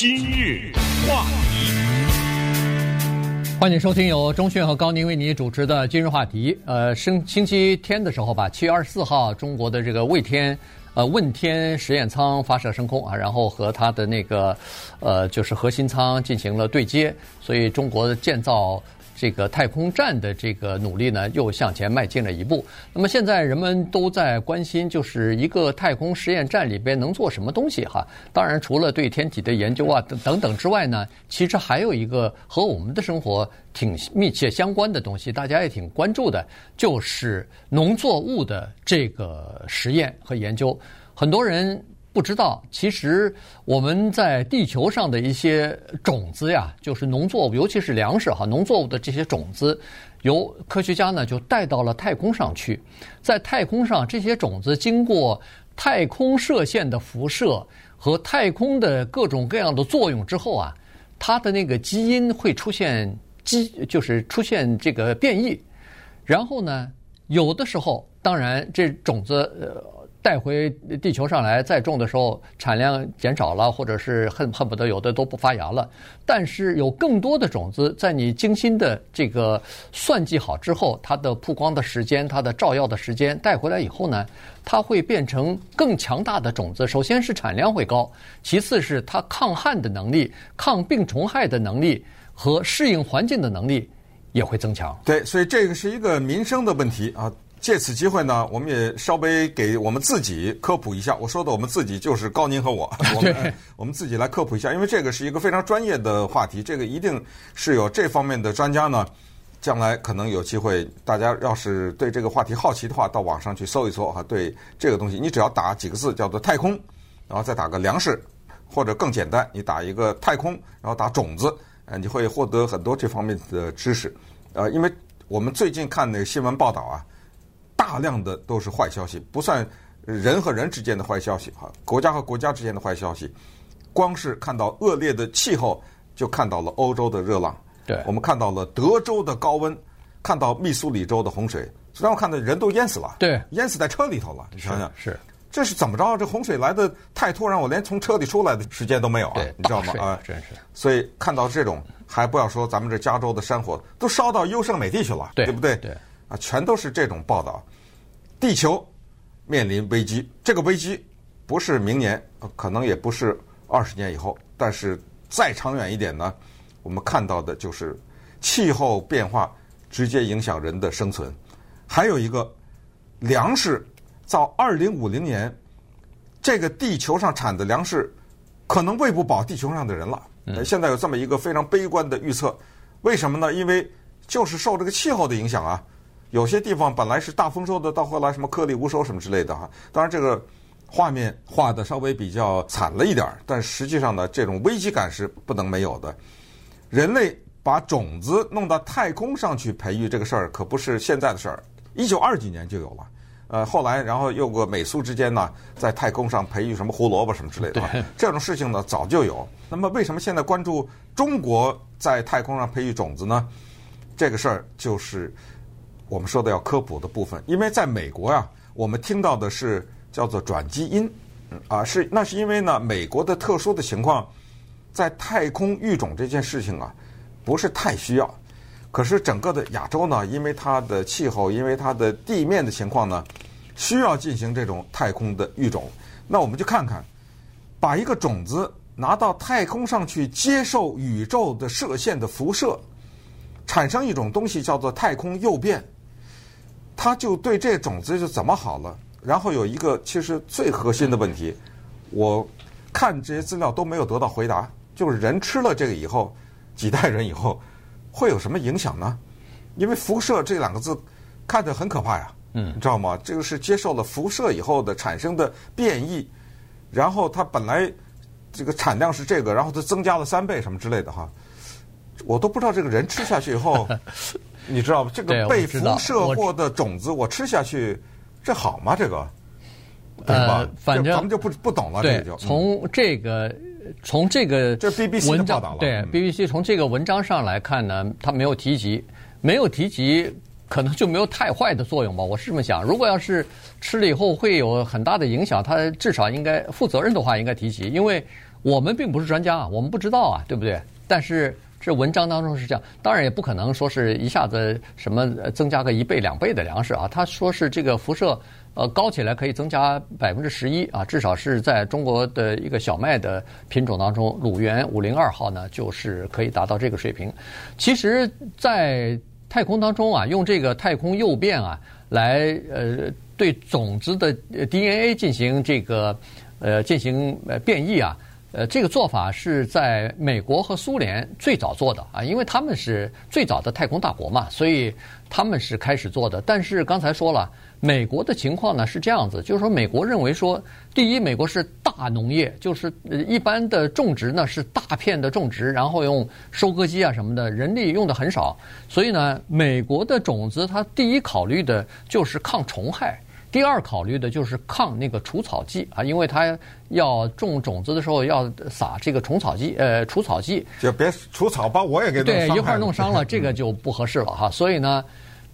今日话题，欢迎收听由钟讯和高宁为你主持的今日话题。呃，星星期天的时候吧，七月二十四号，中国的这个卫天呃问天实验舱发射升空啊，然后和它的那个呃就是核心舱进行了对接，所以中国的建造。这个太空站的这个努力呢，又向前迈进了一步。那么现在人们都在关心，就是一个太空实验站里边能做什么东西哈？当然，除了对天体的研究啊等等之外呢，其实还有一个和我们的生活挺密切相关的东西，大家也挺关注的，就是农作物的这个实验和研究。很多人。不知道，其实我们在地球上的一些种子呀，就是农作物，尤其是粮食哈，农作物的这些种子，由科学家呢就带到了太空上去。在太空上，这些种子经过太空射线的辐射和太空的各种各样的作用之后啊，它的那个基因会出现基，就是出现这个变异。然后呢，有的时候，当然这种子呃。带回地球上来再种的时候，产量减少了，或者是恨恨不得有的都不发芽了。但是有更多的种子，在你精心的这个算计好之后，它的曝光的时间、它的照耀的时间带回来以后呢，它会变成更强大的种子。首先是产量会高，其次是它抗旱的能力、抗病虫害的能力和适应环境的能力也会增强。对，所以这个是一个民生的问题啊。借此机会呢，我们也稍微给我们自己科普一下。我说的我们自己就是高宁和我，我们我们自己来科普一下，因为这个是一个非常专业的话题，这个一定是有这方面的专家呢，将来可能有机会，大家要是对这个话题好奇的话，到网上去搜一搜哈。对这个东西，你只要打几个字叫做“太空”，然后再打个粮食，或者更简单，你打一个“太空”，然后打种子，呃，你会获得很多这方面的知识。呃，因为我们最近看那个新闻报道啊。大量的都是坏消息，不算人和人之间的坏消息哈，国家和国家之间的坏消息。光是看到恶劣的气候，就看到了欧洲的热浪。对，我们看到了德州的高温，看到密苏里州的洪水，让我看到人都淹死了。对，淹死在车里头了。你想想，是，是这是怎么着？这洪水来的太突然，我连从车里出来的时间都没有啊！你知道吗？啊，真是。所以看到这种，还不要说咱们这加州的山火都烧到优胜美地去了，对，对不对？对。啊，全都是这种报道，地球面临危机。这个危机不是明年，可能也不是二十年以后，但是再长远一点呢，我们看到的就是气候变化直接影响人的生存。还有一个，粮食到二零五零年，这个地球上产的粮食可能喂不饱地球上的人了。现在有这么一个非常悲观的预测，为什么呢？因为就是受这个气候的影响啊。有些地方本来是大丰收的，到后来什么颗粒无收什么之类的哈。当然这个画面画的稍微比较惨了一点儿，但实际上呢，这种危机感是不能没有的。人类把种子弄到太空上去培育这个事儿，可不是现在的事儿，一九二几年就有了。呃，后来然后又过美苏之间呢，在太空上培育什么胡萝卜什么之类的，这种事情呢早就有。那么为什么现在关注中国在太空上培育种子呢？这个事儿就是。我们说的要科普的部分，因为在美国呀、啊，我们听到的是叫做转基因，啊，是那是因为呢，美国的特殊的情况，在太空育种这件事情啊，不是太需要。可是整个的亚洲呢，因为它的气候，因为它的地面的情况呢，需要进行这种太空的育种。那我们就看看，把一个种子拿到太空上去，接受宇宙的射线的辐射，产生一种东西叫做太空诱变。他就对这种子就怎么好了，然后有一个其实最核心的问题，我看这些资料都没有得到回答，就是人吃了这个以后，几代人以后会有什么影响呢？因为辐射这两个字看着很可怕呀，嗯，你知道吗？这个是接受了辐射以后的产生的变异，然后它本来这个产量是这个，然后它增加了三倍什么之类的哈，我都不知道这个人吃下去以后。你知道吗？这个被辐射过的种子，我吃下去，这好吗？这个？呃，反正咱们就不不懂了。对，就从这个从这个这 BBC 的报道了。对 BBC 从这个文章上来看呢，他没有提及，没有提及，可能就没有太坏的作用吧。我是这么想。如果要是吃了以后会有很大的影响，他至少应该负责任的话应该提及，因为。我们并不是专家啊，我们不知道啊，对不对？但是这文章当中是这样，当然也不可能说是一下子什么增加个一倍两倍的粮食啊。他说是这个辐射呃高起来可以增加百分之十一啊，至少是在中国的一个小麦的品种当中，鲁源五零二号呢就是可以达到这个水平。其实，在太空当中啊，用这个太空诱变啊来呃对种子的 DNA 进行这个呃进行呃变异啊。呃，这个做法是在美国和苏联最早做的啊，因为他们是最早的太空大国嘛，所以他们是开始做的。但是刚才说了，美国的情况呢是这样子，就是说美国认为说，第一，美国是大农业，就是一般的种植呢是大片的种植，然后用收割机啊什么的，人力用的很少，所以呢，美国的种子它第一考虑的就是抗虫害。第二考虑的就是抗那个除草剂啊，因为它要种种子的时候要撒这个虫草剂，呃，除草剂就别除草把我也给弄。对，一块儿弄伤了，这个就不合适了哈。所以呢，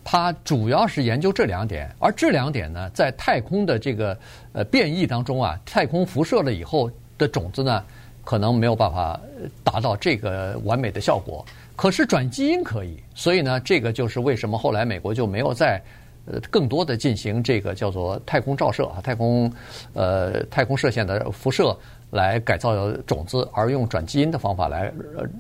它主要是研究这两点，而这两点呢，在太空的这个呃变异当中啊，太空辐射了以后的种子呢，可能没有办法达到这个完美的效果。可是转基因可以，所以呢，这个就是为什么后来美国就没有在。呃，更多的进行这个叫做太空照射啊，太空呃太空射线的辐射来改造种子，而用转基因的方法来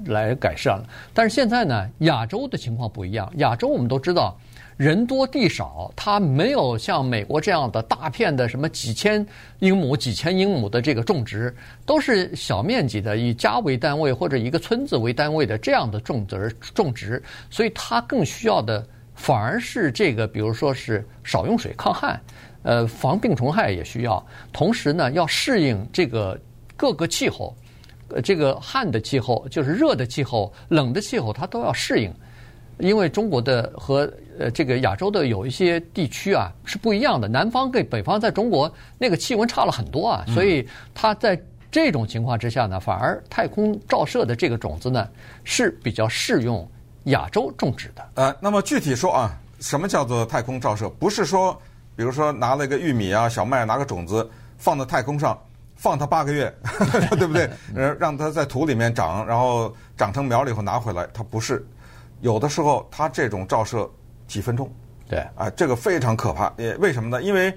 来改善。但是现在呢，亚洲的情况不一样。亚洲我们都知道，人多地少，它没有像美国这样的大片的什么几千英亩、几千英亩的这个种植，都是小面积的，以家为单位或者一个村子为单位的这样的种植种植，所以它更需要的。反而是这个，比如说是少用水、抗旱，呃，防病虫害也需要。同时呢，要适应这个各个气候，呃，这个旱的气候就是热的气候、冷的气候，它都要适应。因为中国的和呃这个亚洲的有一些地区啊是不一样的，南方跟北方在中国那个气温差了很多啊，所以它在这种情况之下呢，反而太空照射的这个种子呢是比较适用。亚洲种植的，呃，那么具体说啊，什么叫做太空照射？不是说，比如说拿了一个玉米啊、小麦，拿个种子放到太空上，放它八个月，对不对？呃，让它在土里面长，然后长成苗了以后拿回来，它不是。有的时候它这种照射几分钟，对，啊、呃，这个非常可怕。也，为什么呢？因为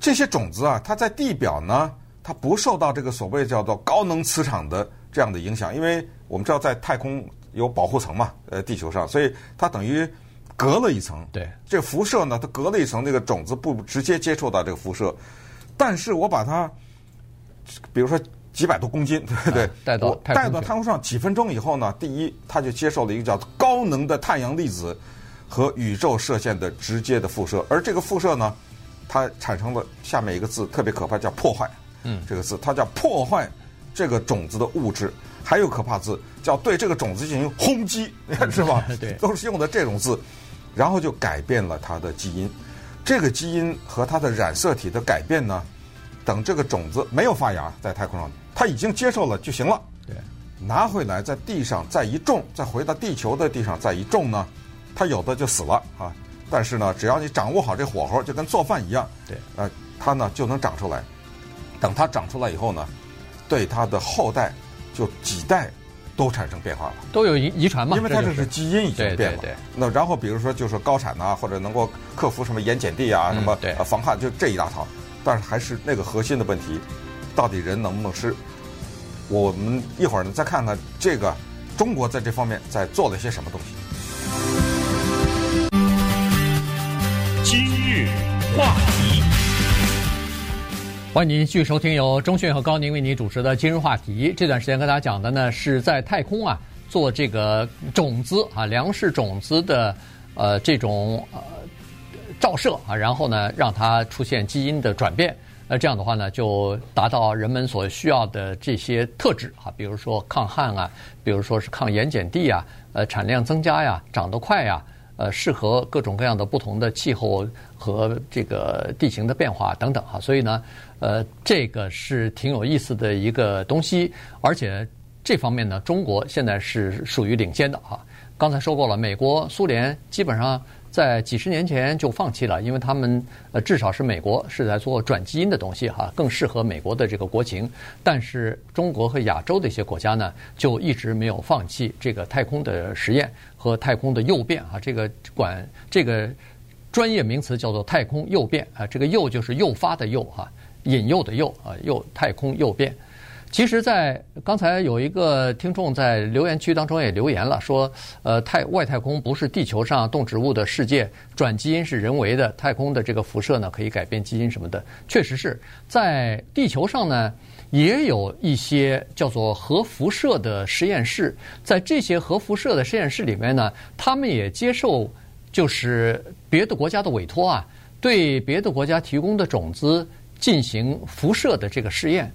这些种子啊，它在地表呢，它不受到这个所谓叫做高能磁场的这样的影响，因为我们知道在太空。有保护层嘛？呃，地球上，所以它等于隔了一层。对，这个辐射呢，它隔了一层，那个种子不直接接触到这个辐射。但是我把它，比如说几百多公斤，对不对？带到带到太空上几分钟以后呢，第一，它就接受了一个叫高能的太阳粒子和宇宙射线的直接的辐射，而这个辐射呢，它产生了下面一个字特别可怕，叫破坏。嗯，这个字它叫破坏这个种子的物质。还有可怕字叫对这个种子进行轰击，是吧？对，都是用的这种字，然后就改变了它的基因。这个基因和它的染色体的改变呢，等这个种子没有发芽，在太空上，它已经接受了就行了。对，拿回来在地上再一种，再回到地球的地上再一种呢，它有的就死了啊。但是呢，只要你掌握好这火候，就跟做饭一样。对，呃，它呢就能长出来。等它长出来以后呢，对它的后代。就几代都产生变化了，都有遗遗传嘛？因为它这是基因已经变了。对对对。那然后比如说就是高产呐，或者能够克服什么盐碱地啊，什么防旱，就这一大套。但是还是那个核心的问题，到底人能不能吃？我们一会儿呢再看看这个中国在这方面在做了些什么东西。今日话题。欢迎您继续收听由中讯和高宁为您主持的今日话题。这段时间跟大家讲的呢，是在太空啊做这个种子啊粮食种子的呃这种呃照射啊，然后呢让它出现基因的转变。那这样的话呢，就达到人们所需要的这些特质啊，比如说抗旱啊，比如说是抗盐碱地啊，呃产量增加呀，长得快呀。呃，适合各种各样的不同的气候和这个地形的变化等等哈，所以呢，呃，这个是挺有意思的一个东西，而且这方面呢，中国现在是属于领先的哈。刚才说过了，美国、苏联基本上在几十年前就放弃了，因为他们呃至少是美国是在做转基因的东西哈，更适合美国的这个国情。但是中国和亚洲的一些国家呢，就一直没有放弃这个太空的实验和太空的诱变啊。这个管这个专业名词叫做太空诱变啊，这个诱就是诱发的诱哈，引诱的诱啊，诱太空诱变。其实，在刚才有一个听众在留言区当中也留言了，说，呃，太外太空不是地球上动植物的世界，转基因是人为的，太空的这个辐射呢可以改变基因什么的，确实是在地球上呢也有一些叫做核辐射的实验室，在这些核辐射的实验室里面呢，他们也接受就是别的国家的委托啊，对别的国家提供的种子进行辐射的这个试验。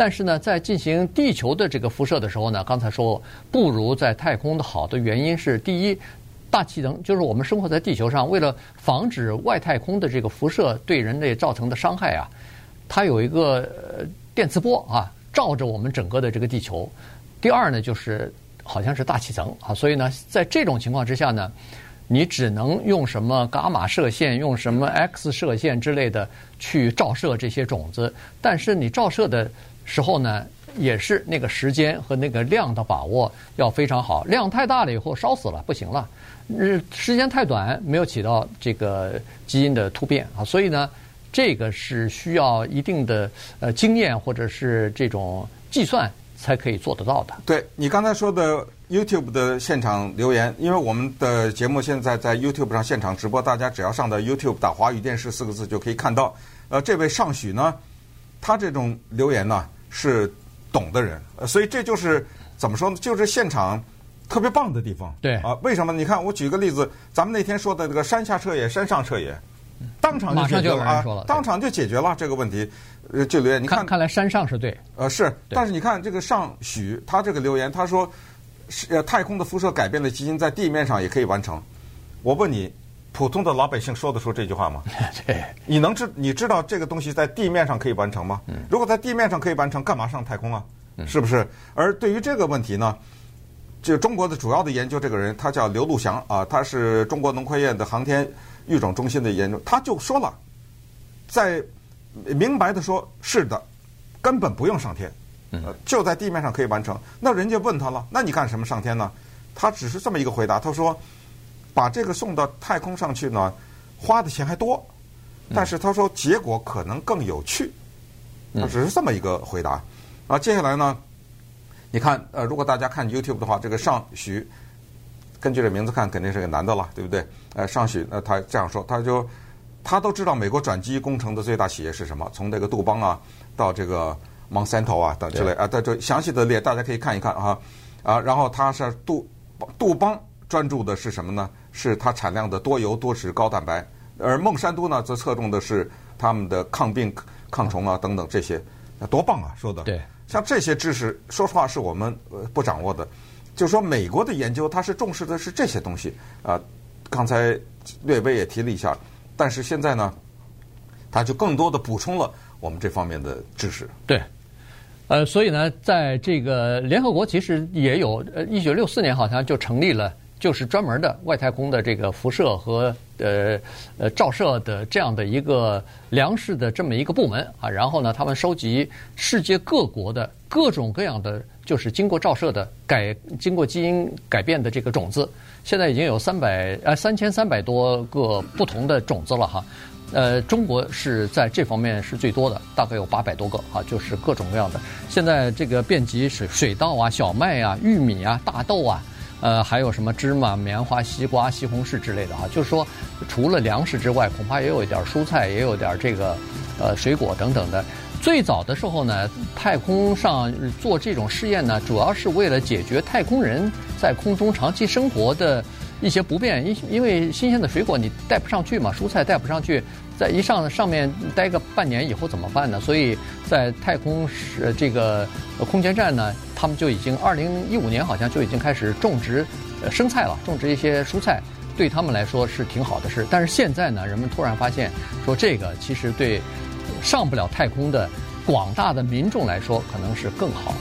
但是呢，在进行地球的这个辐射的时候呢，刚才说不如在太空的好的原因是，第一，大气层就是我们生活在地球上，为了防止外太空的这个辐射对人类造成的伤害啊，它有一个电磁波啊，照着我们整个的这个地球。第二呢，就是好像是大气层啊，所以呢，在这种情况之下呢，你只能用什么伽马射线、用什么 X 射线之类的去照射这些种子，但是你照射的。时候呢，也是那个时间和那个量的把握要非常好。量太大了以后烧死了，不行了。时间太短，没有起到这个基因的突变啊。所以呢，这个是需要一定的呃经验或者是这种计算才可以做得到的。对你刚才说的 YouTube 的现场留言，因为我们的节目现在在 YouTube 上现场直播，大家只要上到 YouTube 打“华语电视”四个字就可以看到。呃，这位尚许呢，他这种留言呢。是懂的人，所以这就是怎么说呢？就是现场特别棒的地方。对啊，为什么？你看，我举个例子，咱们那天说的这个山下彻也、山上彻也，当场就解决了啊，当场就解决了这个问题。呃，就留言，你看，看来山上是对。呃，是，但是你看这个尚许，他这个留言，他说是呃太空的辐射改变的基因在地面上也可以完成。我问你。普通的老百姓说得出这句话吗？对，你能知你知道这个东西在地面上可以完成吗？如果在地面上可以完成，干嘛上太空啊？是不是？而对于这个问题呢，就中国的主要的研究这个人，他叫刘禄祥啊，他是中国农科院的航天育种中心的研究，他就说了，在明白的说，是的，根本不用上天，呃，就在地面上可以完成。那人家问他了，那你干什么上天呢？他只是这么一个回答，他说。把这个送到太空上去呢，花的钱还多，但是他说结果可能更有趣，他只是这么一个回答。啊，接下来呢，你看，呃，如果大家看 YouTube 的话，这个尚许，根据这名字看，肯定是个男的了，对不对？呃，尚许，呃，他这样说，他就他都知道美国转基因工程的最大企业是什么，从这个杜邦啊到这个 Monsanto 啊等之类啊，在这详细的列，大家可以看一看啊啊，然后他是杜杜邦专注的是什么呢？是它产量的多油多脂高蛋白，而孟山都呢则侧重的是他们的抗病抗虫啊等等这些，那多棒啊！说的对，像这些知识，说实话是我们不掌握的。就是说，美国的研究它是重视的是这些东西啊。刚才略微也提了一下，但是现在呢，它就更多的补充了我们这方面的知识。对，呃，所以呢，在这个联合国其实也有，呃，一九六四年好像就成立了。就是专门的外太空的这个辐射和呃呃照射的这样的一个粮食的这么一个部门啊，然后呢，他们收集世界各国的各种各样的就是经过照射的改经过基因改变的这个种子，现在已经有三百呃三千三百多个不同的种子了哈，呃，中国是在这方面是最多的，大概有八百多个啊，就是各种各样的。现在这个遍及水水稻啊、小麦啊、玉米啊、大豆啊。呃，还有什么芝麻、棉花、西瓜、西红柿之类的啊？就是说，除了粮食之外，恐怕也有一点蔬菜，也有点这个呃水果等等的。最早的时候呢，太空上做这种试验呢，主要是为了解决太空人在空中长期生活的一些不便。因因为新鲜的水果你带不上去嘛，蔬菜带不上去，在一上上面待个半年以后怎么办呢？所以在太空是这个空间站呢。他们就已经二零一五年好像就已经开始种植呃生菜了，种植一些蔬菜，对他们来说是挺好的事。但是现在呢，人们突然发现说这个其实对上不了太空的广大的民众来说可能是更好。